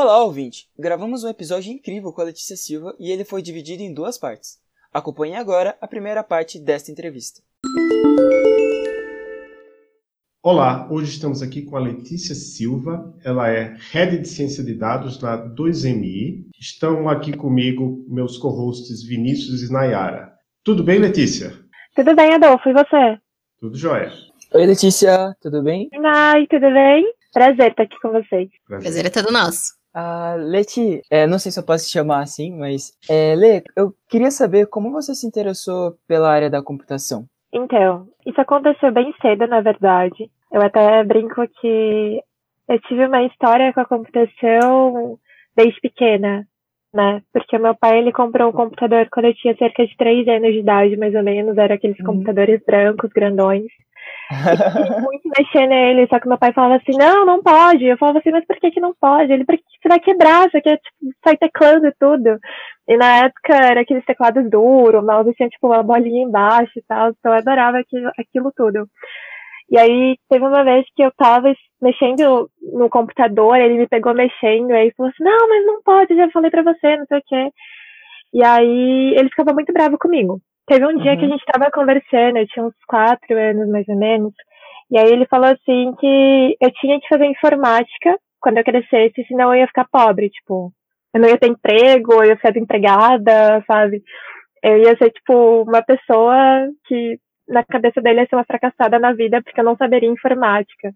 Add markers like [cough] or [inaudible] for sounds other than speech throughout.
Olá, ouvinte! Gravamos um episódio incrível com a Letícia Silva e ele foi dividido em duas partes. Acompanhe agora a primeira parte desta entrevista. Olá, hoje estamos aqui com a Letícia Silva, ela é Head de Ciência de Dados na 2MI. Estão aqui comigo meus co-hosts Vinícius e Nayara. Tudo bem, Letícia? Tudo bem, Adolfo, e você? Tudo jóia. Oi, Letícia, tudo bem? Ai, tudo bem? Prazer estar aqui com vocês. Prazer, Prazer é todo nosso. Ah, Leti, é, não sei se eu posso te chamar assim, mas é, Lê, eu queria saber como você se interessou pela área da computação. Então, isso aconteceu bem cedo, na verdade. Eu até brinco que eu tive uma história com a computação desde pequena, né? Porque meu pai ele comprou um computador quando eu tinha cerca de 3 anos de idade, mais ou menos. Era aqueles uhum. computadores brancos, grandões. Muito mexer nele, só que meu pai falava assim, não, não pode. Eu falava assim, mas por que que não pode? Ele, porque você vai quebrar, você quer tipo, sair teclando e tudo. E na época era aqueles teclados duros, o mouse tinha tipo uma bolinha embaixo e tal, então eu adorava aquilo, aquilo tudo. E aí teve uma vez que eu tava mexendo no computador, ele me pegou mexendo, aí falou assim, não, mas não pode, já falei pra você, não sei o quê. E aí ele ficava muito bravo comigo. Teve um dia que a uhum. gente estava conversando, eu tinha uns quatro anos mais ou menos, e aí ele falou assim que eu tinha que fazer informática quando eu crescesse, senão eu ia ficar pobre, tipo, eu não ia ter emprego, eu ia ser desempregada, sabe? Eu ia ser, tipo, uma pessoa que na cabeça dele ia ser uma fracassada na vida porque eu não saberia informática.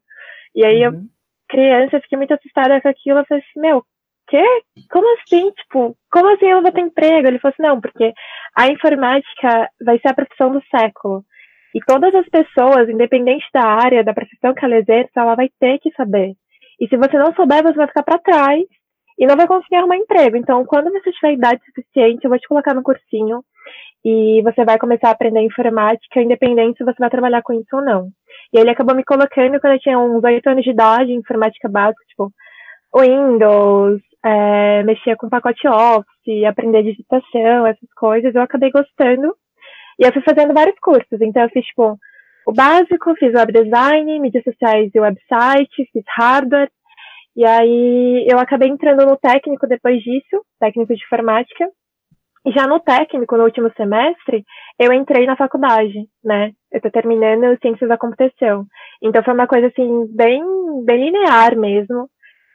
E aí uhum. eu, criança, fiquei muito assustada com aquilo, eu falei assim, meu, quê? Como assim? Tipo, como assim ela vai ter emprego? Ele falou assim, não, porque a informática vai ser a profissão do século. E todas as pessoas, independente da área, da profissão que ela exerce, ela vai ter que saber. E se você não souber, você vai ficar para trás e não vai conseguir arrumar emprego. Então, quando você tiver idade suficiente, eu vou te colocar no cursinho e você vai começar a aprender informática, independente se você vai trabalhar com isso ou não. E ele acabou me colocando quando eu tinha uns oito anos de idade, informática básica, tipo, Windows, é, mexia com pacote Office, aprender digitação, essas coisas, eu acabei gostando. E eu fui fazendo vários cursos. Então, eu fiz, tipo, o básico, fiz web design, mídias sociais e website, fiz hardware. E aí, eu acabei entrando no técnico depois disso, técnico de informática. E já no técnico, no último semestre, eu entrei na faculdade, né? Eu tô terminando Ciências da Computação. Então, foi uma coisa, assim, bem, bem linear mesmo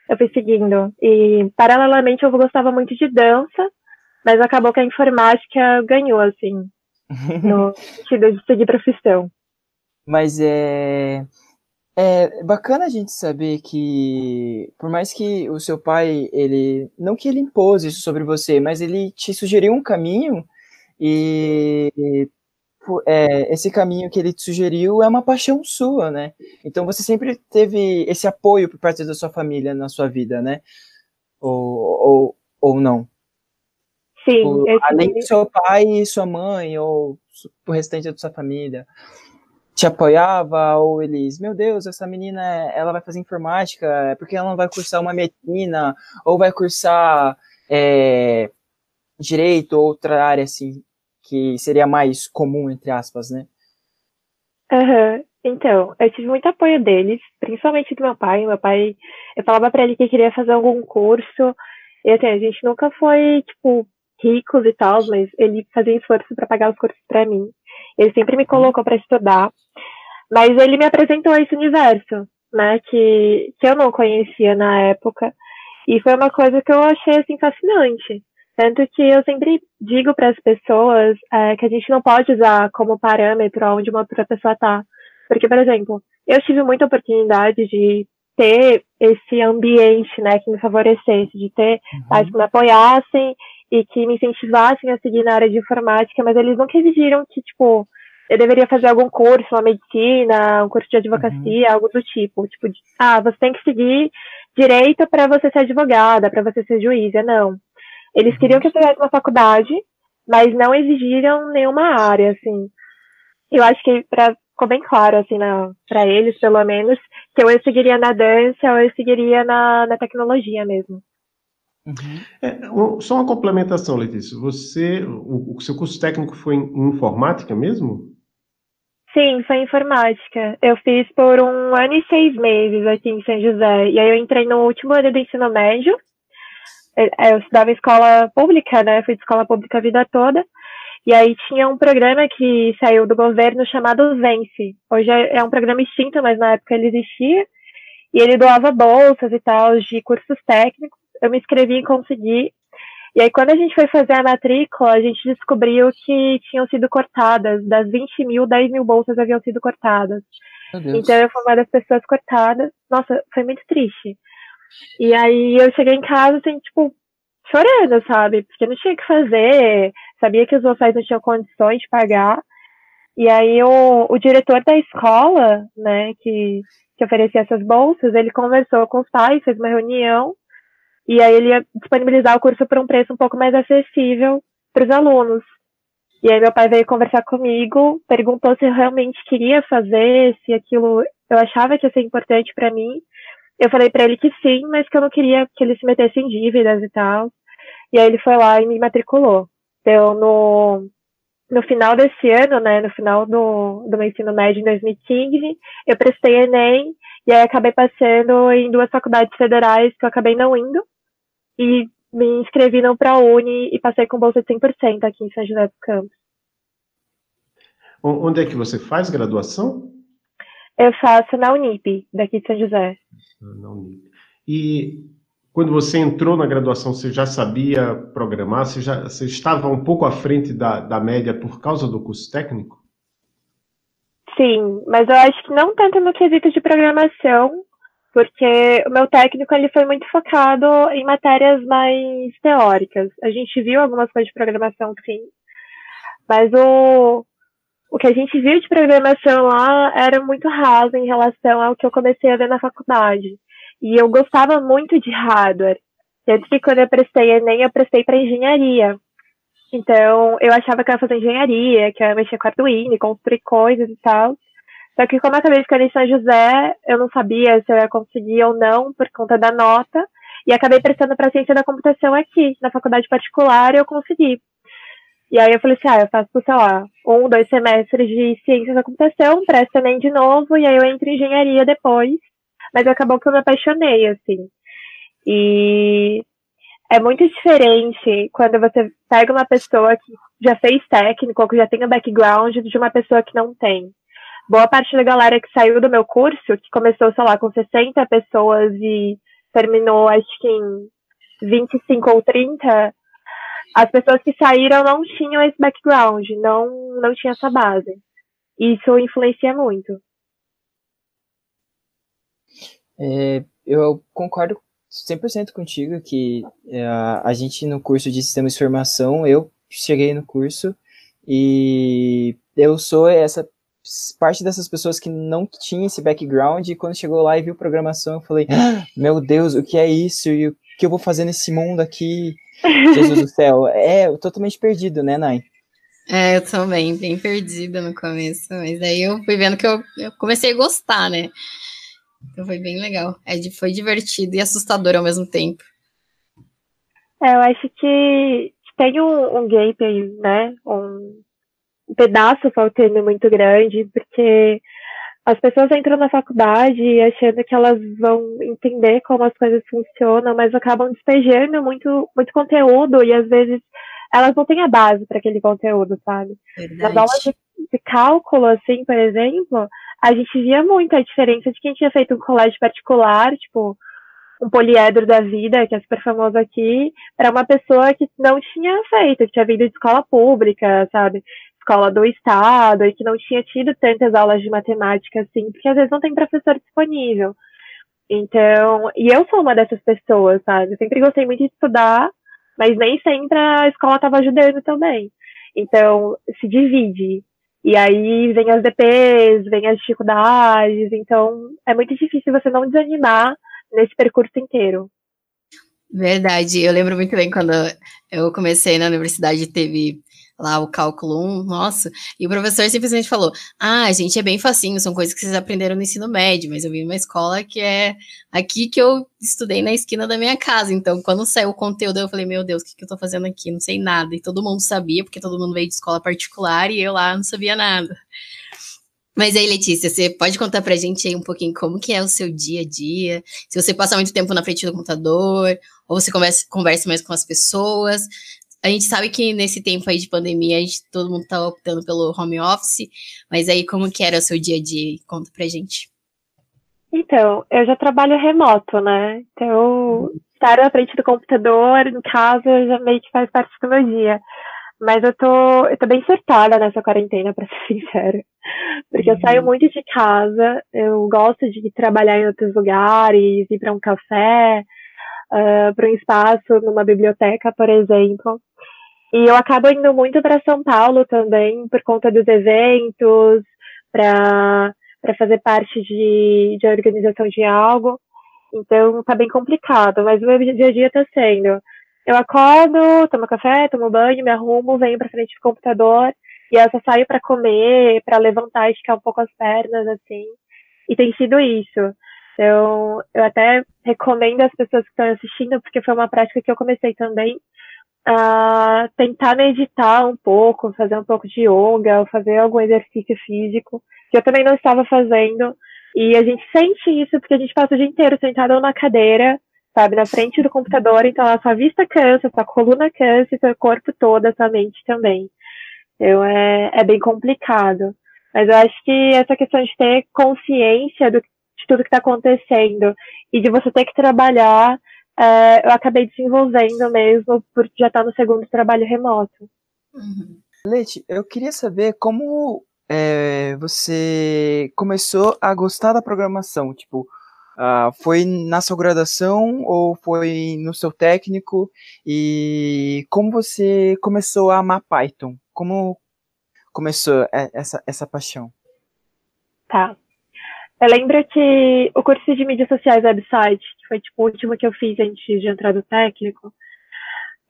eu fui seguindo. E, paralelamente, eu gostava muito de dança, mas acabou que a informática ganhou, assim, [laughs] no sentido de seguir profissão. Mas é. É bacana a gente saber que, por mais que o seu pai, ele. Não que ele impôs isso sobre você, mas ele te sugeriu um caminho e é, esse caminho que ele te sugeriu é uma paixão sua, né? Então você sempre teve esse apoio por parte da sua família na sua vida, né? Ou, ou, ou não? Sim. além do seu pai e sua mãe, ou o restante da sua família, te apoiava, ou eles, meu Deus, essa menina, ela vai fazer informática, é porque ela não vai cursar uma medicina, ou vai cursar é, direito, ou outra área, assim, que seria mais comum, entre aspas, né? Uhum. Então, eu tive muito apoio deles, principalmente do meu pai. Meu pai, eu falava para ele que queria fazer algum curso. E assim, a gente nunca foi, tipo, ricos e tal, mas ele fazia esforço para pagar os cursos para mim. Ele sempre me colocou para estudar. Mas ele me apresentou esse universo, né, que, que eu não conhecia na época. E foi uma coisa que eu achei, assim, fascinante. Tanto que eu sempre digo para as pessoas é, que a gente não pode usar como parâmetro onde uma outra pessoa está. Porque, por exemplo, eu tive muita oportunidade de ter esse ambiente, né, que me favorecesse, de ter uhum. pais que me apoiassem e que me incentivassem a seguir na área de informática, mas eles nunca exigiram que, tipo, eu deveria fazer algum curso, uma medicina, um curso de advocacia, uhum. algo do tipo. Tipo, ah, você tem que seguir direito para você ser advogada, para você ser juíza, não. Eles queriam que eu fizesse uma faculdade, mas não exigiram nenhuma área, assim. Eu acho que pra, ficou bem claro, assim, para eles, pelo menos, que eu seguiria na dança ou eu seguiria na, na tecnologia mesmo. Uhum. É, só uma complementação, Letícia. Você, o, o, seu curso técnico foi em informática mesmo? Sim, foi informática. Eu fiz por um ano e seis meses aqui em São José. E aí eu entrei no último ano do ensino médio. É, eu estudava em escola pública, né? Fui de escola pública a vida toda. E aí tinha um programa que saiu do governo chamado Vence. Hoje é, é um programa extinto, mas na época ele existia. E ele doava bolsas e tal de cursos técnicos. Eu me inscrevi e consegui. E aí, quando a gente foi fazer a matrícula, a gente descobriu que tinham sido cortadas. Das 20 mil, 10 mil bolsas haviam sido cortadas. Então, eu fui uma das pessoas cortadas. Nossa, foi muito triste. E aí, eu cheguei em casa, assim, tipo, chorando, sabe? Porque não tinha o que fazer. Sabia que os vocês não tinham condições de pagar. E aí, o, o diretor da escola, né, que, que oferecia essas bolsas, ele conversou com os pais, fez uma reunião e aí ele ia disponibilizar o curso por um preço um pouco mais acessível para os alunos. E aí meu pai veio conversar comigo, perguntou se eu realmente queria fazer, se aquilo eu achava que ia ser importante para mim. Eu falei para ele que sim, mas que eu não queria que ele se metesse em dívidas e tal. E aí ele foi lá e me matriculou. Então, no, no final desse ano, né, no final do, do meu ensino médio, em 2015, eu prestei Enem e aí acabei passando em duas faculdades federais que eu acabei não indo e me inscrevi no ProUni e passei com bolsa de 100% aqui em São José dos Campos. Onde é que você faz graduação? Eu faço na Unip, daqui de São José. Na. E quando você entrou na graduação, você já sabia programar? Você, já, você estava um pouco à frente da, da média por causa do curso técnico? Sim, mas eu acho que não tanto no quesito de programação, porque o meu técnico ele foi muito focado em matérias mais teóricas. A gente viu algumas coisas de programação, sim, mas o, o que a gente viu de programação lá era muito raso em relação ao que eu comecei a ver na faculdade. E eu gostava muito de hardware. Tanto que quando eu prestei Enem, eu prestei para engenharia. Então, eu achava que eu ia fazer engenharia, que eu ia mexer com Arduino, construir coisas e tal. Só que como eu acabei ficando em São José, eu não sabia se eu ia conseguir ou não por conta da nota. E acabei prestando para ciência da computação aqui, na faculdade particular, e eu consegui. E aí eu falei assim, ah, eu faço, sei lá, um, dois semestres de ciência da computação, presto também de novo, e aí eu entro em engenharia depois. Mas acabou que eu me apaixonei, assim. E é muito diferente quando você pega uma pessoa que já fez técnico, ou que já tem um background, de uma pessoa que não tem boa parte da galera que saiu do meu curso, que começou, sei lá, com 60 pessoas e terminou, acho que em 25 ou 30, as pessoas que saíram não tinham esse background, não, não tinha essa base. Isso influencia muito. É, eu concordo 100% contigo que é, a gente no curso de sistemas de informação, eu cheguei no curso e eu sou essa parte dessas pessoas que não tinha esse background e quando chegou lá e viu programação, eu falei, ah, meu Deus, o que é isso? E o que eu vou fazer nesse mundo aqui? Jesus do céu. É, totalmente perdido, né, Nai? É, eu também, bem perdida no começo, mas aí eu fui vendo que eu, eu comecei a gostar, né? Então foi bem legal. É, foi divertido e assustador ao mesmo tempo. É, eu acho que tem um, um gap aí, né? Um, um pedaço faltando muito grande, porque as pessoas entram na faculdade achando que elas vão entender como as coisas funcionam, mas acabam despejando muito, muito conteúdo e às vezes elas não têm a base para aquele conteúdo, sabe? Verdade. Nas aulas de, de, cálculo, assim, por exemplo, a gente via muito a diferença de quem tinha feito um colégio particular, tipo, um poliedro da vida, que é super famoso aqui, para uma pessoa que não tinha feito, que tinha vindo de escola pública, sabe? Escola do estado e que não tinha tido tantas aulas de matemática assim, porque às vezes não tem professor disponível. Então, e eu sou uma dessas pessoas, sabe? Eu sempre gostei muito de estudar, mas nem sempre a escola estava ajudando também. Então, se divide. E aí vem as DPs, vem as dificuldades, então é muito difícil você não desanimar nesse percurso inteiro. Verdade, eu lembro muito bem quando eu comecei na universidade, teve lá o cálculo 1, nossa, e o professor simplesmente falou: Ah, gente, é bem facinho, são coisas que vocês aprenderam no ensino médio, mas eu vim numa escola que é aqui que eu estudei na esquina da minha casa. Então, quando saiu o conteúdo, eu falei: Meu Deus, o que, que eu tô fazendo aqui? Não sei nada. E todo mundo sabia, porque todo mundo veio de escola particular e eu lá não sabia nada. Mas aí, Letícia, você pode contar pra gente aí um pouquinho como que é o seu dia a dia? Se você passa muito tempo na frente do computador, ou você conversa, conversa mais com as pessoas, a gente sabe que nesse tempo aí de pandemia, a gente, todo mundo tá optando pelo home office, mas aí como que era o seu dia a dia? Conta pra gente. Então, eu já trabalho remoto, né? Então, estar na frente do computador, em casa, já meio que faz parte do meu dia. Mas eu tô, eu tô bem surtada nessa quarentena, [laughs] pra ser sincera. Porque eu saio uhum. muito de casa, eu gosto de trabalhar em outros lugares, ir para um café, uh, para um espaço numa biblioteca, por exemplo. E eu acabo indo muito para São Paulo também, por conta dos eventos, para fazer parte de, de organização de algo. Então tá bem complicado, mas o meu dia a dia tá sendo. Eu acordo, tomo café, tomo banho, me arrumo, venho para frente do computador e eu só saio para comer, para levantar esticar um pouco as pernas, assim. E tem sido isso. Então, eu até recomendo às pessoas que estão assistindo, porque foi uma prática que eu comecei também, a tentar meditar um pouco, fazer um pouco de yoga, fazer algum exercício físico, que eu também não estava fazendo. E a gente sente isso porque a gente passa o dia inteiro sentado numa cadeira, sabe, na frente do computador, então a sua vista cansa, a sua coluna cansa, e seu corpo todo, a sua mente também. Então é, é bem complicado. Mas eu acho que essa questão de ter consciência do, tudo que está acontecendo e de você ter que trabalhar, é, eu acabei desenvolvendo mesmo por já estar tá no segundo trabalho remoto. Uhum. Leite, eu queria saber como é, você começou a gostar da programação, tipo, uh, foi na sua graduação ou foi no seu técnico e como você começou a amar Python? Como começou essa, essa paixão? Tá. Eu lembro que o curso de mídias sociais website, foi tipo o último que eu fiz antes de entrar no técnico,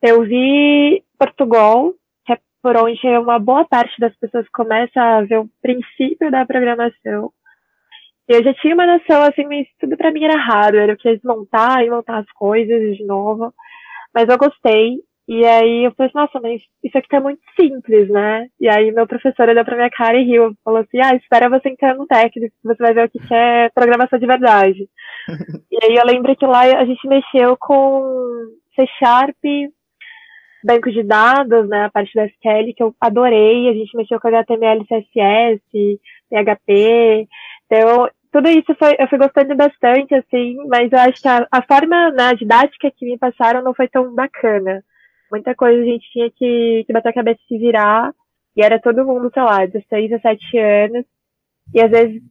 eu vi Portugal, que é por onde uma boa parte das pessoas começa a ver o princípio da programação. Eu já tinha uma noção, assim, mas tudo para mim era hardware, eu queria desmontar e montar as coisas de novo. Mas eu gostei, e aí eu falei assim, nossa, mas isso aqui tá muito simples, né? E aí meu professor olhou pra minha cara e riu, falou assim, ah, espera você entrar no técnico, você vai ver o que é programação de verdade. [laughs] e aí eu lembro que lá a gente mexeu com C Sharp, banco de dados, né, a parte da SQL, que eu adorei, a gente mexeu com HTML, CSS, PHP, então tudo isso foi, eu fui gostando bastante, assim, mas eu acho que a, a forma, né, a didática que me passaram não foi tão bacana muita coisa a gente tinha que, que bater a cabeça e se virar, e era todo mundo, sei lá, 16, 17 anos, e às vezes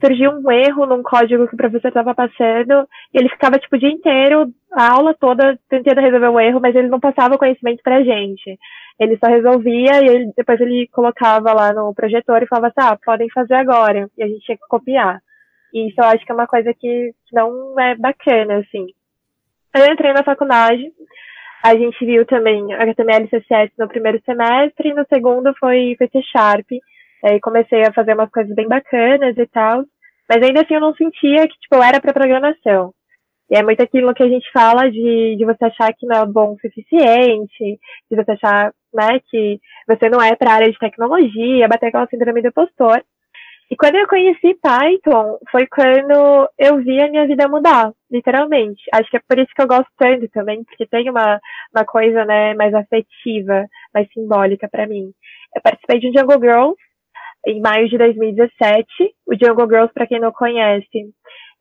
surgia um erro num código que o professor estava passando, e ele ficava, tipo, o dia inteiro, a aula toda, tentando resolver o erro, mas ele não passava o conhecimento pra gente. Ele só resolvia, e ele, depois ele colocava lá no projetor e falava assim, ah, podem fazer agora, e a gente tinha que copiar. E isso eu acho que é uma coisa que não é bacana, assim. Eu entrei na faculdade, a gente viu também HTML CSS no primeiro semestre, e no segundo foi, C Sharp. Aí comecei a fazer umas coisas bem bacanas e tal. Mas ainda assim eu não sentia que, tipo, era para programação. E é muito aquilo que a gente fala de, de você achar que não é bom o suficiente, de você achar, né, que você não é para a área de tecnologia, bater aquela síndrome do impostor. E quando eu conheci Python, foi quando eu vi a minha vida mudar, literalmente. Acho que é por isso que eu gosto tanto também, porque tem uma, uma coisa, né, mais afetiva, mais simbólica para mim. Eu participei de um Jungle Girls em maio de 2017. O Jungle Girls, para quem não conhece,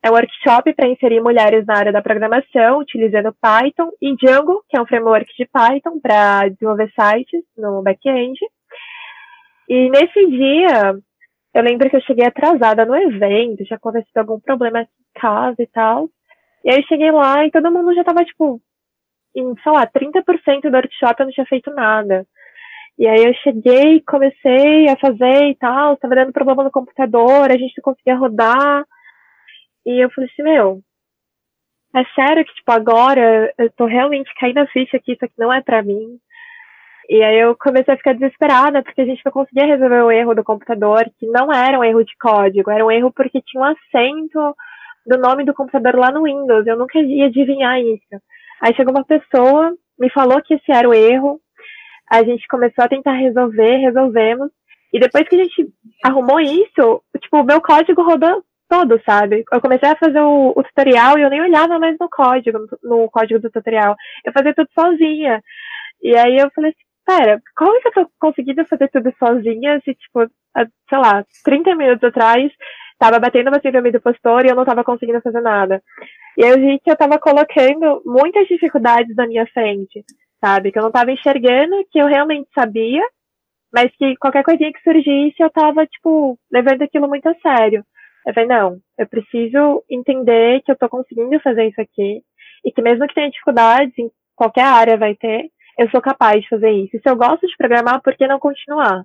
é um workshop para inserir mulheres na área da programação, utilizando Python e Django, que é um framework de Python para desenvolver sites no back-end. E nesse dia, eu lembro que eu cheguei atrasada no evento, tinha acontecido algum problema em casa e tal. E aí eu cheguei lá e todo mundo já tava, tipo, em, sei lá, 30% do workshop eu não tinha feito nada. E aí eu cheguei, comecei a fazer e tal, tava dando problema no computador, a gente não conseguia rodar. E eu falei assim, meu, é sério que, tipo, agora eu tô realmente caindo a ficha que isso aqui não é para mim. E aí eu comecei a ficar desesperada, porque a gente não conseguia resolver o erro do computador, que não era um erro de código, era um erro porque tinha um acento do nome do computador lá no Windows. Eu nunca ia adivinhar isso. Aí chegou uma pessoa, me falou que esse era o erro, a gente começou a tentar resolver, resolvemos. E depois que a gente arrumou isso, tipo, o meu código rodou todo, sabe? Eu comecei a fazer o, o tutorial e eu nem olhava mais no código, no, no, código do tutorial. Eu fazia tudo sozinha. E aí eu falei assim, pera, como é que eu tô conseguindo fazer tudo sozinha se, tipo, sei lá, 30 minutos atrás tava batendo uma síndrome do postor e eu não tava conseguindo fazer nada. E eu vi que eu tava colocando muitas dificuldades na minha frente, sabe? Que eu não tava enxergando que eu realmente sabia, mas que qualquer coisinha que surgisse eu tava, tipo, levando aquilo muito a sério. Eu falei, não, eu preciso entender que eu tô conseguindo fazer isso aqui e que mesmo que tenha dificuldades, em qualquer área vai ter, eu sou capaz de fazer isso. Se eu gosto de programar, por que não continuar?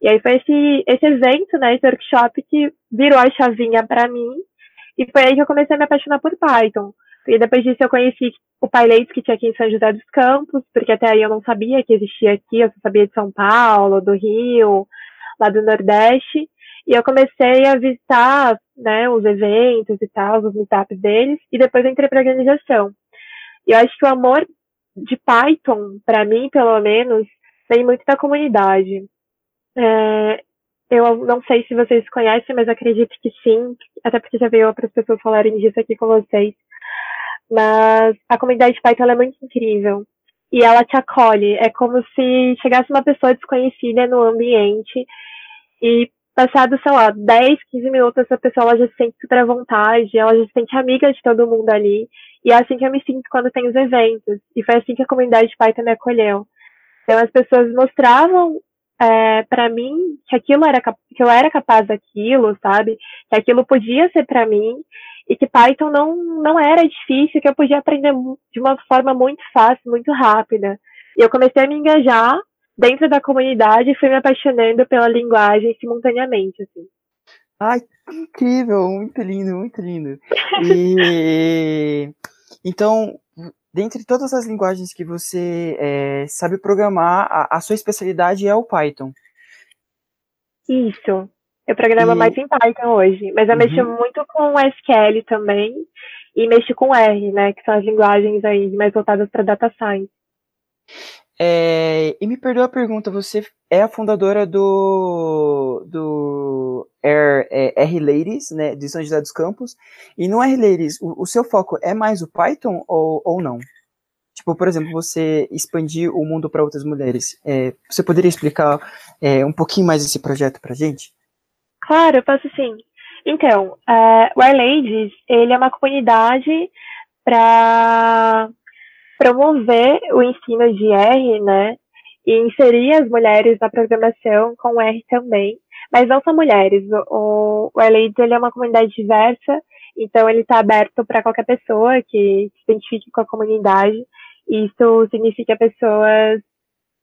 E aí foi esse, esse evento, né, esse workshop que virou a chavinha para mim e foi aí que eu comecei a me apaixonar por Python. E depois disso eu conheci o PyLates que tinha aqui em São José dos Campos, porque até aí eu não sabia que existia aqui, eu só sabia de São Paulo, do Rio, lá do Nordeste. E eu comecei a visitar, né, os eventos e tal, os meetups deles, e depois entrei para a organização. E eu acho que o amor de Python, para mim, pelo menos, vem muito da comunidade. É, eu não sei se vocês conhecem, mas acredito que sim, até porque já veio outras pessoas falarem disso aqui com vocês. Mas a comunidade de Python é muito incrível. E ela te acolhe. É como se chegasse uma pessoa desconhecida no ambiente e passado, sei lá, 10, 15 minutos, essa pessoa ela já se sente super à vontade, ela já se sente amiga de todo mundo ali. E é assim que eu me sinto quando tem os eventos. E foi assim que a comunidade de Python me acolheu. Então as pessoas mostravam é, para mim que aquilo era que eu era capaz daquilo, sabe? Que aquilo podia ser para mim e que Python não não era difícil, que eu podia aprender de uma forma muito fácil, muito rápida. E eu comecei a me engajar dentro da comunidade e fui me apaixonando pela linguagem simultaneamente, assim. Ai, que incrível, muito lindo, muito lindo. E [laughs] então, dentre todas as linguagens que você é, sabe programar, a, a, sua especialidade é o Python. Isso. Eu programo e... mais em Python hoje, mas eu uhum. mexo muito com SQL também e mexo com R, né, que são as linguagens aí mais voltadas para data science. É, e me perdoa a pergunta, você é a fundadora do, do R, é, R Ladies, né, de São José dos Campos, e no R Ladies, o, o, seu foco é mais o Python ou, ou não? Tipo, por exemplo, você expandir o mundo para outras mulheres. É, você poderia explicar é, um pouquinho mais esse projeto para gente? Claro, eu posso sim. Então, uh, o R Ladies, ele é uma comunidade para promover o ensino de R, né? E inserir as mulheres na programação com R também. Mas não só mulheres. O, o Elades, ele é uma comunidade diversa, então ele está aberto para qualquer pessoa que se identifique com a comunidade. Isso significa pessoas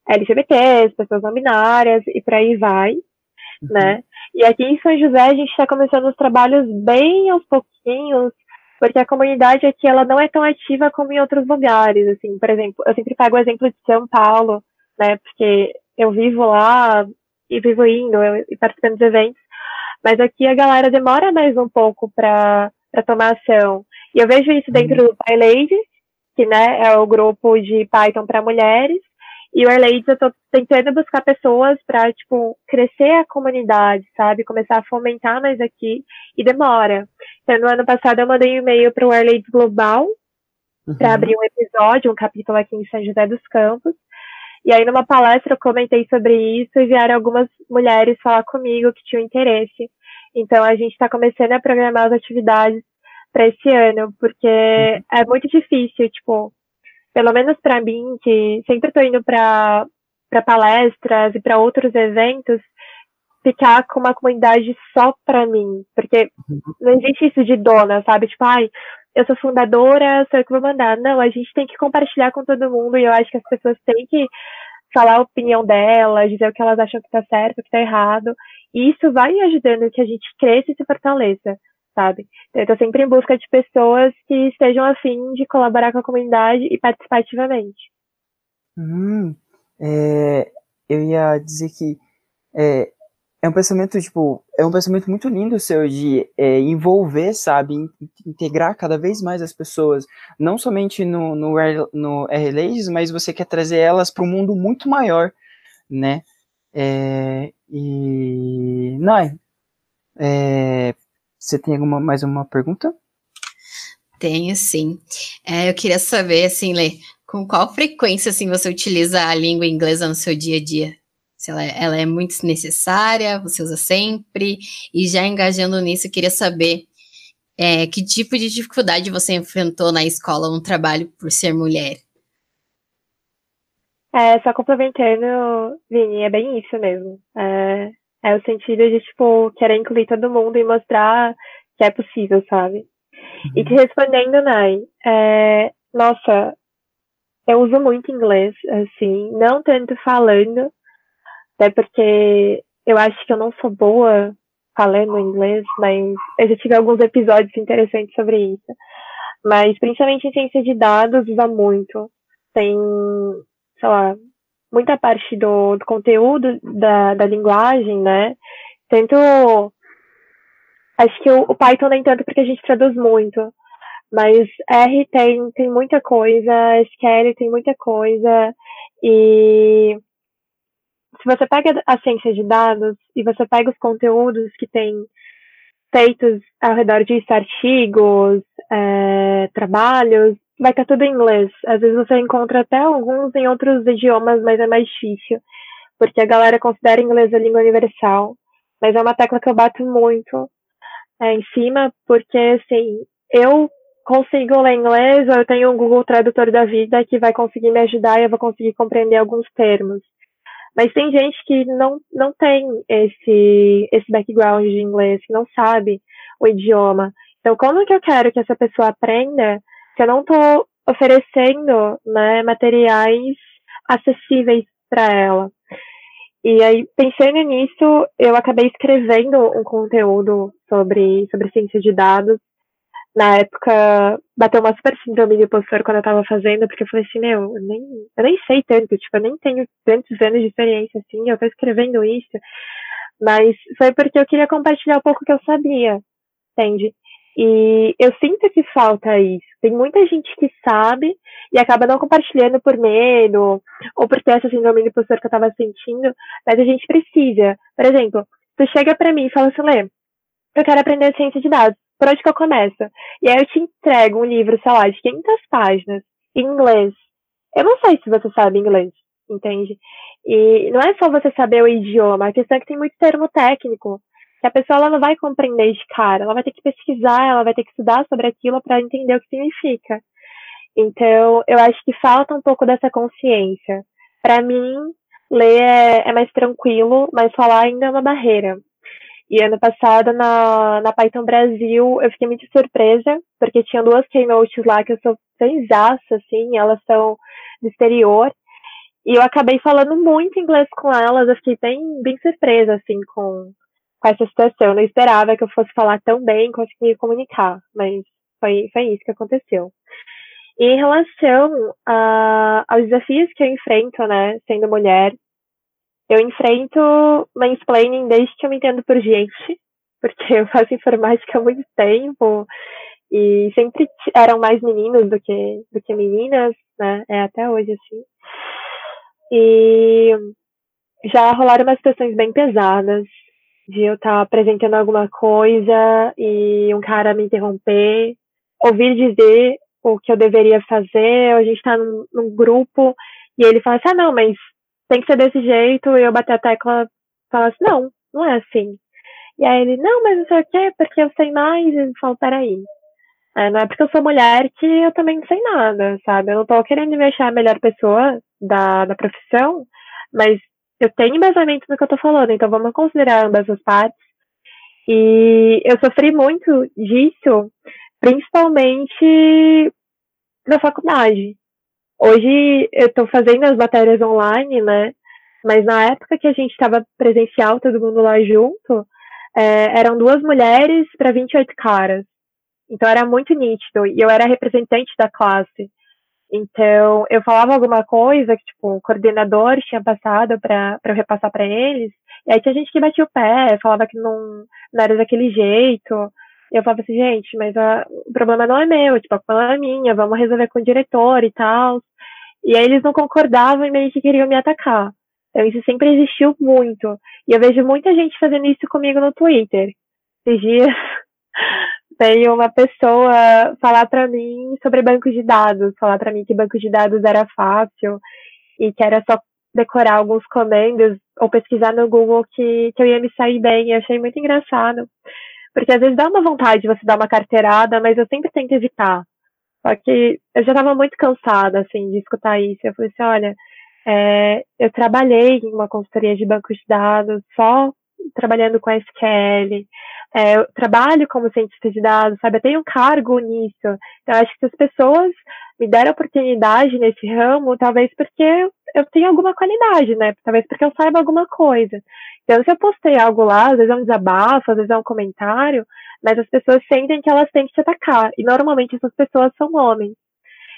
LGBTs, pessoas não binárias e por aí vai, uhum. né? E aqui em São José a gente está começando os trabalhos bem aos pouquinhos, porque a comunidade aqui ela não é tão ativa como em outros lugares, assim, por exemplo, eu sempre pego o exemplo de São Paulo, né, porque eu vivo lá e vivo indo eu, e participando dos eventos, mas aqui a galera demora mais um pouco para tomar ação. E eu vejo isso dentro uhum. do PyLady, que né, é o grupo de Python para mulheres, e o Airlades eu tô tentando buscar pessoas para tipo, crescer a comunidade, sabe? Começar a fomentar mais aqui, e demora. Então, no ano passado eu mandei um e-mail para o Airlades Global, uhum. para abrir um episódio, um capítulo aqui em São José dos Campos. E aí, numa palestra, eu comentei sobre isso e vieram algumas mulheres falar comigo que tinham interesse. Então, a gente está começando a programar as atividades para esse ano, porque uhum. é muito difícil, tipo, pelo menos para mim, que sempre estou indo para palestras e para outros eventos, ficar com uma comunidade só para mim, porque uhum. não existe isso de dona, sabe? Tipo, ai, eu sou fundadora, sou eu que vou mandar. Não, a gente tem que compartilhar com todo mundo e eu acho que as pessoas têm que falar a opinião delas, dizer o que elas acham que tá certo, o que tá errado. E isso vai ajudando que a gente cresça e se fortaleça. sabe? Então, eu tô sempre em busca de pessoas que estejam afim de colaborar com a comunidade e participar ativamente. Hum, é, eu ia dizer que é, é um pensamento, tipo, é um pensamento muito lindo seu de é, envolver, sabe, integrar cada vez mais as pessoas, não somente no, no, no R-Ladies, mas você quer trazer elas para um mundo muito maior, né? É, e, Nai, é, você tem alguma, mais uma pergunta? Tenho, sim. É, eu queria saber, assim, Lê, com qual frequência, assim, você utiliza a língua inglesa no seu dia a dia? Se ela, é, ela é muito necessária, você usa sempre? E já engajando nisso, eu queria saber é, que tipo de dificuldade você enfrentou na escola no trabalho por ser mulher? É, só complementando, Vini, é bem isso mesmo. É, é o sentido de, tipo, querer incluir todo mundo e mostrar que é possível, sabe? Uhum. E te respondendo, Nai, é, nossa, eu uso muito inglês, assim, não tanto falando, até porque eu acho que eu não sou boa falando inglês, mas eu já tive alguns episódios interessantes sobre isso. Mas principalmente em ciência de dados usa muito. Tem, sei lá, muita parte do, do conteúdo da, da linguagem, né? Tanto. Acho que o, o, Python nem tanto porque a gente traduz muito. Mas R tem, tem muita coisa, SQL tem muita coisa. E se você pega a ciência de dados e você pega os conteúdos que tem feitos ao redor disso, artigos, é, trabalhos, vai estar tudo em inglês. Às vezes você encontra até alguns em outros idiomas, mas é mais difícil, porque a galera considera inglês a língua universal. Mas é uma tecla que eu bato muito é, em cima, porque assim, eu consigo ler inglês, ou eu tenho um Google Tradutor da vida que vai conseguir me ajudar e eu vou conseguir compreender alguns termos. Mas tem gente que não, não tem esse, esse background de inglês, que não sabe o idioma. Então, como que eu quero que essa pessoa aprenda que eu não estou oferecendo né, materiais acessíveis para ela. E aí, pensando nisso, eu acabei escrevendo um conteúdo sobre, sobre ciência de dados. Na época, bateu uma super síndrome de impostor quando eu estava fazendo, porque eu falei assim, meu, eu nem, eu nem sei tanto, tipo, eu nem tenho tantos anos de experiência assim, eu estou escrevendo isso. Mas foi porque eu queria compartilhar um pouco que eu sabia, entende? E eu sinto que falta isso. Tem muita gente que sabe e acaba não compartilhando por medo ou por ter essa síndrome de impostor que eu tava sentindo, mas a gente precisa. Por exemplo, tu chega para mim e fala assim, Lê, eu quero aprender ciência de dados. Por onde que eu começo? E aí eu te entrego um livro, sei lá, de 500 páginas, em inglês. Eu não sei se você sabe inglês, entende? E não é só você saber o idioma, a questão é que tem muito termo técnico que a pessoa ela não vai compreender de cara, ela vai ter que pesquisar, ela vai ter que estudar sobre aquilo para entender o que significa. Então, eu acho que falta um pouco dessa consciência. Para mim, ler é, é, mais tranquilo, mas falar ainda é uma barreira. E ano passado, na, na Python Brasil, eu fiquei muito surpresa, porque tinha duas keynotes lá que eu sou fãzaça, assim, elas são do exterior, e eu acabei falando muito inglês com elas, eu fiquei bem, bem surpresa, assim, com, com essa situação. Eu não esperava que eu fosse falar tão bem, conseguir comunicar, mas foi, foi isso que aconteceu. E em relação a, aos desafios que eu enfrento, né, sendo mulher, eu enfrento mansplaining desde que eu me entendo por gente, porque eu faço informática há muito tempo e sempre eram mais meninos do que, do que meninas, né, é até hoje assim. E já rolaram umas situações bem pesadas, de eu estar tá apresentando alguma coisa e um cara me interromper, ouvir dizer o que eu deveria fazer, a gente está num, num, grupo e ele fala assim, ah, não, mas tem que ser desse jeito, e eu bater a tecla falar assim, não, não é assim. E aí ele, não, mas não sei o quê, porque eu sei mais, e eu falo, peraí. É, não é porque eu sou mulher que eu também não sei nada, sabe? Eu não tô querendo me achar a melhor pessoa da, da profissão, mas eu tenho embasamento no que eu tô falando, então vamos considerar ambas as partes. E eu sofri muito disso, principalmente na faculdade. Hoje eu estou fazendo as matérias online, né? Mas na época que a gente estava presencial, todo mundo lá junto, é, eram duas mulheres para 28 caras. Então era muito nítido. E eu era representante da classe. Então, eu falava alguma coisa que, tipo, o coordenador tinha passado para eu repassar para eles, e aí tinha gente que batia o pé, falava que não, não era daquele jeito. Eu falava assim, gente, mas a, o problema não é meu, tipo, a culpa é minha, vamos resolver com o diretor e tal. E aí eles não concordavam e meio que queriam me atacar. Então isso sempre existiu muito. E eu vejo muita gente fazendo isso comigo no Twitter. Esses dias [laughs] veio uma pessoa falar para mim sobre bancos de dados, falar para mim que banco de dados era fácil e que era só decorar alguns comandos ou pesquisar no Google que, que eu ia me sair bem. Eu achei muito engraçado. Porque às vezes dá uma vontade de você dar uma carteirada, mas eu sempre tento evitar. Só que eu já estava muito cansada, assim, de escutar isso. Eu falei assim, olha, é, eu trabalhei em uma consultoria de bancos de dados, só trabalhando com SQL. É, eu trabalho como cientista de dados, sabe? Eu tenho um cargo nisso. Então, acho que se as pessoas me deram oportunidade nesse ramo, talvez porque eu tenho alguma qualidade, né? Talvez porque eu saiba alguma coisa. Então, se eu postei algo lá, às vezes é um desabafo, às vezes é um comentário, mas as pessoas sentem que elas têm que se atacar. E normalmente essas pessoas são homens.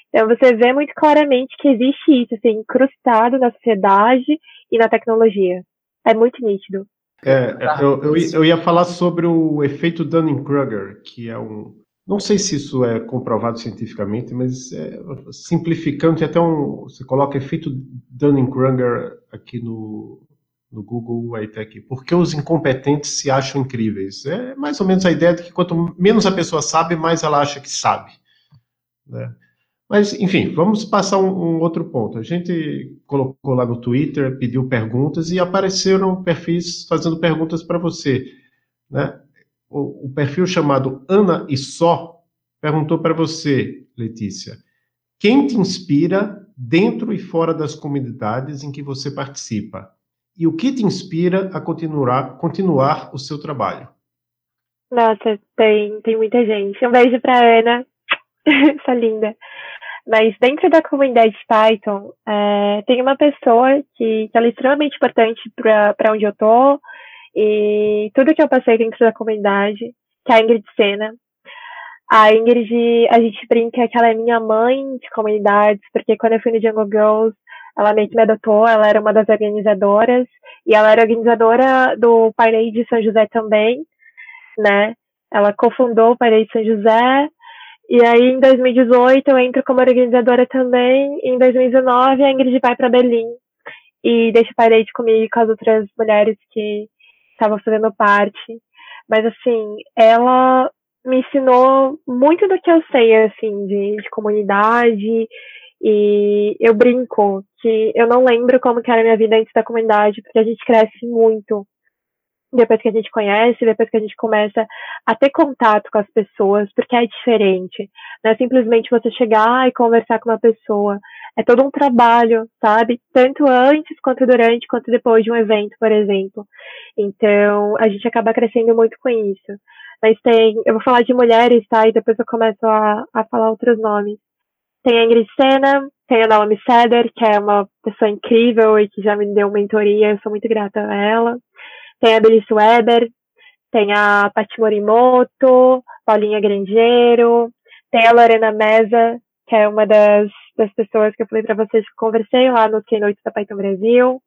Então, você vê muito claramente que existe isso, assim, incrustado na sociedade e na tecnologia. É muito nítido. É, eu, eu, eu, ia falar sobre o efeito Dunning-Kruger, que é um. Não sei se isso é comprovado cientificamente, mas é, simplificando, até um. Você coloca efeito Dunning-Kruger aqui no, no Google, vai ter aqui. Por que os incompetentes se acham incríveis? É mais ou menos a ideia de que quanto menos a pessoa sabe, mais ela acha que sabe. Né? Mas, enfim, vamos passar um, um, outro ponto. A gente colocou lá no Twitter, pediu perguntas e apareceram perfis fazendo perguntas para você. Né? O, o, perfil chamado Ana e Só perguntou para você, Letícia, quem te inspira dentro e fora das comunidades em que você participa? E o que te inspira a continuar, continuar o seu trabalho? Nossa, tem, tem muita gente. Um beijo para Ana, [laughs] essa linda. Mas dentro da comunidade Python, é, tem uma pessoa que, que é extremamente importante para onde eu estou e tudo que eu passei dentro da comunidade, que é a Ingrid Sena. A Ingrid, a gente brinca que ela é minha mãe de comunidades, porque quando eu fui no Jungle Girls, ela meio que me adotou, ela era uma das organizadoras, e ela era organizadora do Painei de São José também, né? Ela cofundou o Painei de São José, e aí, em 2018, eu entro como organizadora também. Em 2019, a Ingrid vai para Berlim e deixa o parede comigo com as outras mulheres que estavam fazendo parte. Mas, assim, ela me ensinou muito do que eu sei, assim, de, de comunidade. E eu brinco que eu não lembro como que era a minha vida antes da comunidade, porque a gente cresce muito depois que a gente conhece, depois que a gente começa a ter contato com as pessoas, porque é diferente. Não é simplesmente você chegar e conversar com uma pessoa. É todo um trabalho, sabe? Tanto antes, quanto durante, quanto depois de um evento, por exemplo. Então, a gente acaba crescendo muito com isso. Mas tem, eu vou falar de mulheres, tá? E depois eu começo a, a falar outros nomes. Tem a Ingrid Sena, tem a Naomi Seder, que é uma pessoa incrível e que já me deu mentoria, eu sou muito grata a ela. Tem a Belice Weber, tem a Pati Morimoto, Paulinha Grangeiro, tem a Lorena Mesa, que é uma das, das pessoas que eu falei para vocês que conversei lá no Keynote da Python Brasil.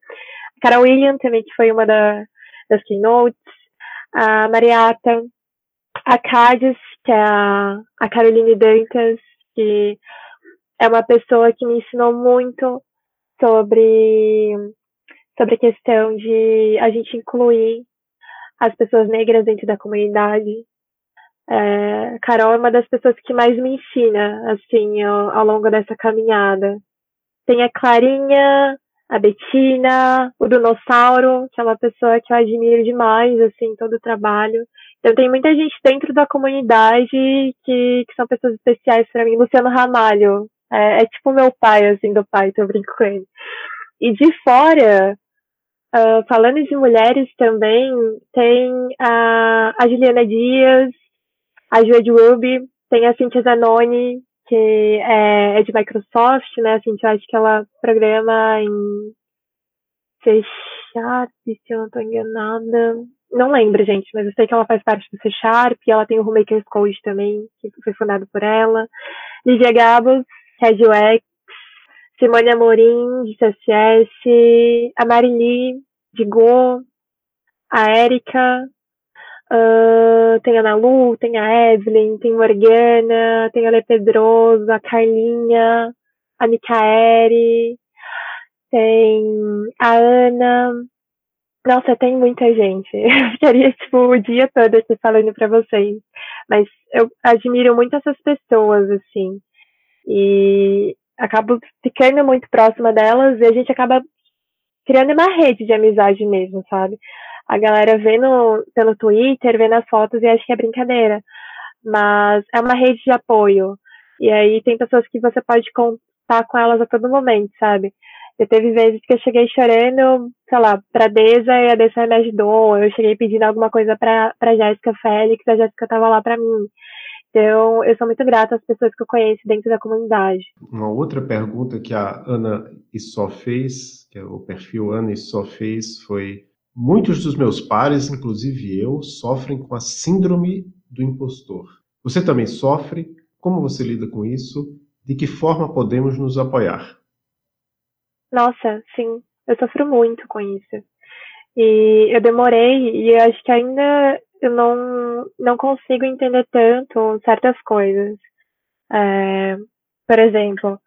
A Carol William também, que foi uma da, das Keynotes. A Mariata, a Cádiz, que é a, a Caroline Dantas, que é uma pessoa que me ensinou muito sobre sobre a questão de a gente incluir as pessoas negras dentro da comunidade. É, Carol é uma das pessoas que mais me ensina, assim, ao, ao longo dessa caminhada. Tem a Clarinha, a Betina, o Dinossauro, que é uma pessoa que eu admiro demais, assim, todo o trabalho. Então tem muita gente dentro da comunidade que, que são pessoas especiais para mim. Luciano Ramalho, é, é, tipo meu pai, assim, do pai, que eu brinco com ele. E de fora, Uh, falando de mulheres também, tem a, a Juliana Dias, a Jude Ruby, tem a Cintia Zanoni, que é, é, de Microsoft, né? A Cintia, acho que ela programa em C Sharp, se eu não estou enganada. não lembro, gente, mas eu sei que ela faz parte do C Sharp, ela tem o Homemakers Code também, que foi fundado por ela. Lívia Gabos, de UX, Simone Amorim, de CSS, a Marili, de Go, a Érica, uh, tem a Nalu, tem a Evelyn, tem a Morgana, tem a Le Pedroso, a Carlinha, a Micaeri, tem a Ana. Nossa, tem muita gente. [laughs] Eu ficaria, tipo, o dia todo aqui falando pra vocês. Mas eu admiro muito essas pessoas, assim. E acabo ficando muito próxima delas e a gente acaba criando uma rede de amizade mesmo, sabe? A galera vê no, pelo Twitter, vê nas fotos e acha que é brincadeira. Mas é uma rede de apoio. E aí tem pessoas que você pode contar com elas a todo momento, sabe? Já teve vezes que eu cheguei chorando, sei lá, pra Deza e a Deza me ajudou. Eu cheguei pedindo alguma coisa pra, pra Jéssica Félix, a Jéssica tava lá pra mim. Então, eu sou muito grata às pessoas que eu conheço dentro da comunidade. Uma outra pergunta que a Ana Issó fez, que é o perfil Ana Issó fez, foi: Muitos dos meus pares, inclusive eu, sofrem com a síndrome do impostor. Você também sofre? Como você lida com isso? De que forma podemos nos apoiar? Nossa, sim, eu sofro muito com isso. E eu demorei, e eu acho que ainda eu não, não consigo entender tanto certas coisas. É, por exemplo,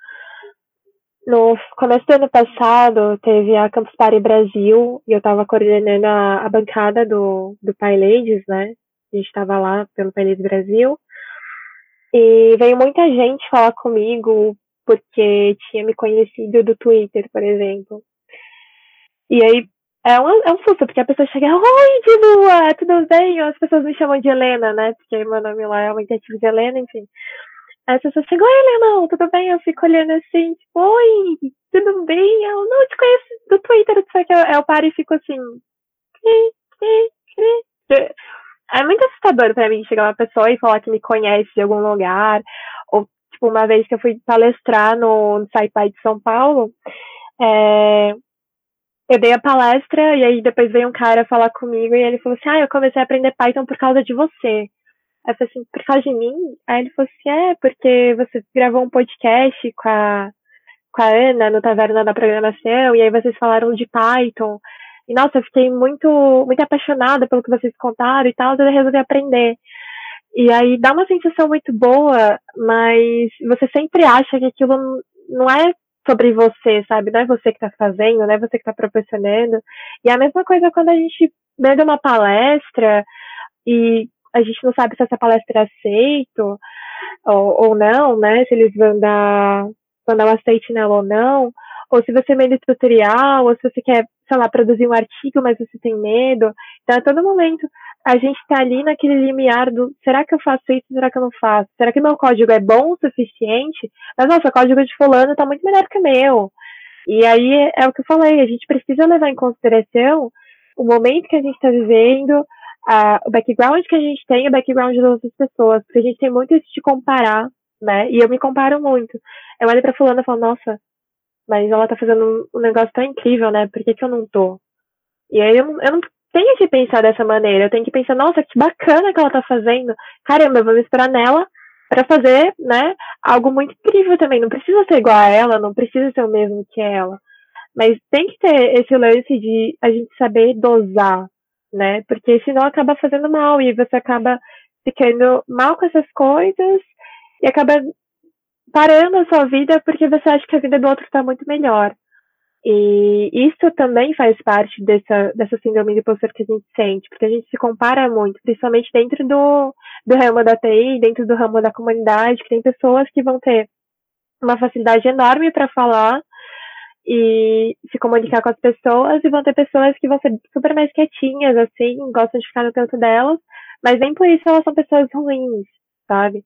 no começo do ano passado, teve a Campus Party Brasil, e eu estava coordenando a, a, bancada do, do Pai Ladies, né? A gente estava lá pelo Pai Ladies Brasil. E veio muita gente falar comigo porque tinha me conhecido do Twitter, por exemplo. E aí é um, é um susto, porque a pessoa chega, oi, de Lua, tudo bem? As pessoas me chamam de Helena, né? Porque meu nome lá é uma intentivo de Helena, enfim. As pessoas chegam, oi, Helena, tudo bem? Eu fico olhando assim, tipo, oi, tudo bem? Eu não te conheço do Twitter, só que eu, eu paro e fico assim. É muito assustador pra mim chegar uma pessoa e falar que me conhece de algum lugar, ou tipo, uma vez que eu fui palestrar no, no SciPy de São Paulo, é, eu dei a palestra e aí depois veio um cara falar comigo e ele falou assim, ah, eu comecei a aprender Python por causa de você. Aí eu falei assim, por causa de mim? Aí ele falou assim, é, porque você gravou um podcast com a, com a Ana no Taverna da Programação e aí vocês falaram de Python. E nossa, eu fiquei muito, muito apaixonada pelo que vocês contaram e tal, eu resolvi aprender. E aí dá uma sensação muito boa, mas você sempre acha que aquilo não é sobre você, sabe? Não é você que está fazendo, não é você que está proporcionando. E a mesma coisa quando a gente vê uma palestra e a gente não sabe se essa palestra é aceita ou, ou não, né? Se eles vão dar, vão dar um aceite nela ou não. Ou se você é meio tutorial, ou se você quer, sei lá, produzir um artigo, mas você tem medo. Então, a todo momento, a gente está ali naquele limiar do será que eu faço isso, será que eu não faço? Será que meu código é bom o suficiente? Mas nossa, o código de fulano está muito melhor que o meu. E aí é o que eu falei, a gente precisa levar em consideração o momento que a gente está vivendo, a, o background que a gente tem, o background das outras pessoas, porque a gente tem muito isso de comparar, né? E eu me comparo muito. Eu olho pra fulana e falo, nossa, mas ela tá fazendo um, um negócio tão incrível, né? Por que, que eu não tô? E aí eu, eu não tenho que pensar dessa maneira. Eu tenho que pensar, nossa, que bacana que ela tá fazendo. Caramba, eu vou me nela para fazer, né, algo muito incrível também. Não precisa ser igual a ela, não precisa ser o mesmo que ela. Mas tem que ter esse lance de a gente saber dosar, né? Porque senão acaba fazendo mal e você acaba ficando mal com essas coisas e acaba parando a sua vida porque você acha que a vida do outro está muito melhor. E isso também faz parte dessa, dessa síndrome de impostor que a gente sente, porque a gente se compara muito, principalmente dentro do, do ramo da TI, dentro do ramo da comunidade, que tem pessoas que vão ter uma facilidade enorme para falar e se comunicar com as pessoas, e vão ter pessoas que vão ser super mais quietinhas, assim, gostam de ficar no canto delas, mas nem por isso elas são pessoas ruins, sabe?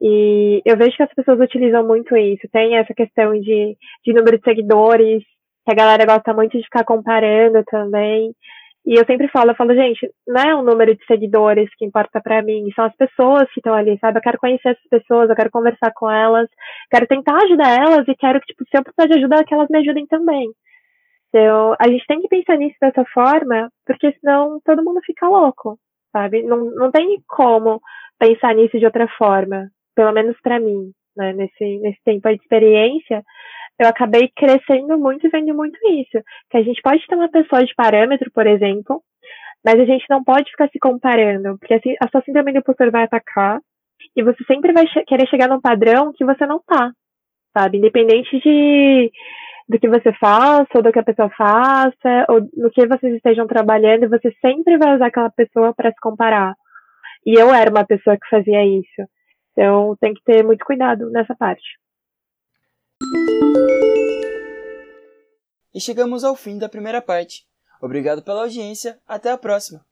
E eu vejo que as pessoas utilizam muito isso. Tem essa questão de, de número de seguidores, que a galera gosta muito de ficar comparando também. E eu sempre falo, eu falo, gente, não é o número de seguidores que importa para mim, são as pessoas que estão ali, sabe? Eu quero conhecer essas pessoas, eu quero conversar com elas, quero tentar ajudar elas e quero que, tipo, se eu precisar de ajuda, que elas me ajudem também. Então, a gente tem que pensar nisso dessa forma, porque senão todo mundo fica louco, sabe? Não, não tem como pensar nisso de outra forma, pelo menos para mim, né? Nesse, nesse tempo de experiência, eu acabei crescendo muito e vendo muito isso. Que a gente pode ter uma pessoa de parâmetro, por exemplo, mas a gente não pode ficar se comparando, porque assim, a sua síndrome do impostor vai atacar e você sempre vai che querer chegar num padrão que você não tá, sabe? Independente de do que você faça, ou do que a pessoa faça, ou no que vocês estejam trabalhando, você sempre vai usar aquela pessoa para se comparar. E eu era uma pessoa que fazia isso. Então tem que ter muito cuidado nessa parte. E chegamos ao fim da primeira parte. Obrigado pela audiência, até a próxima!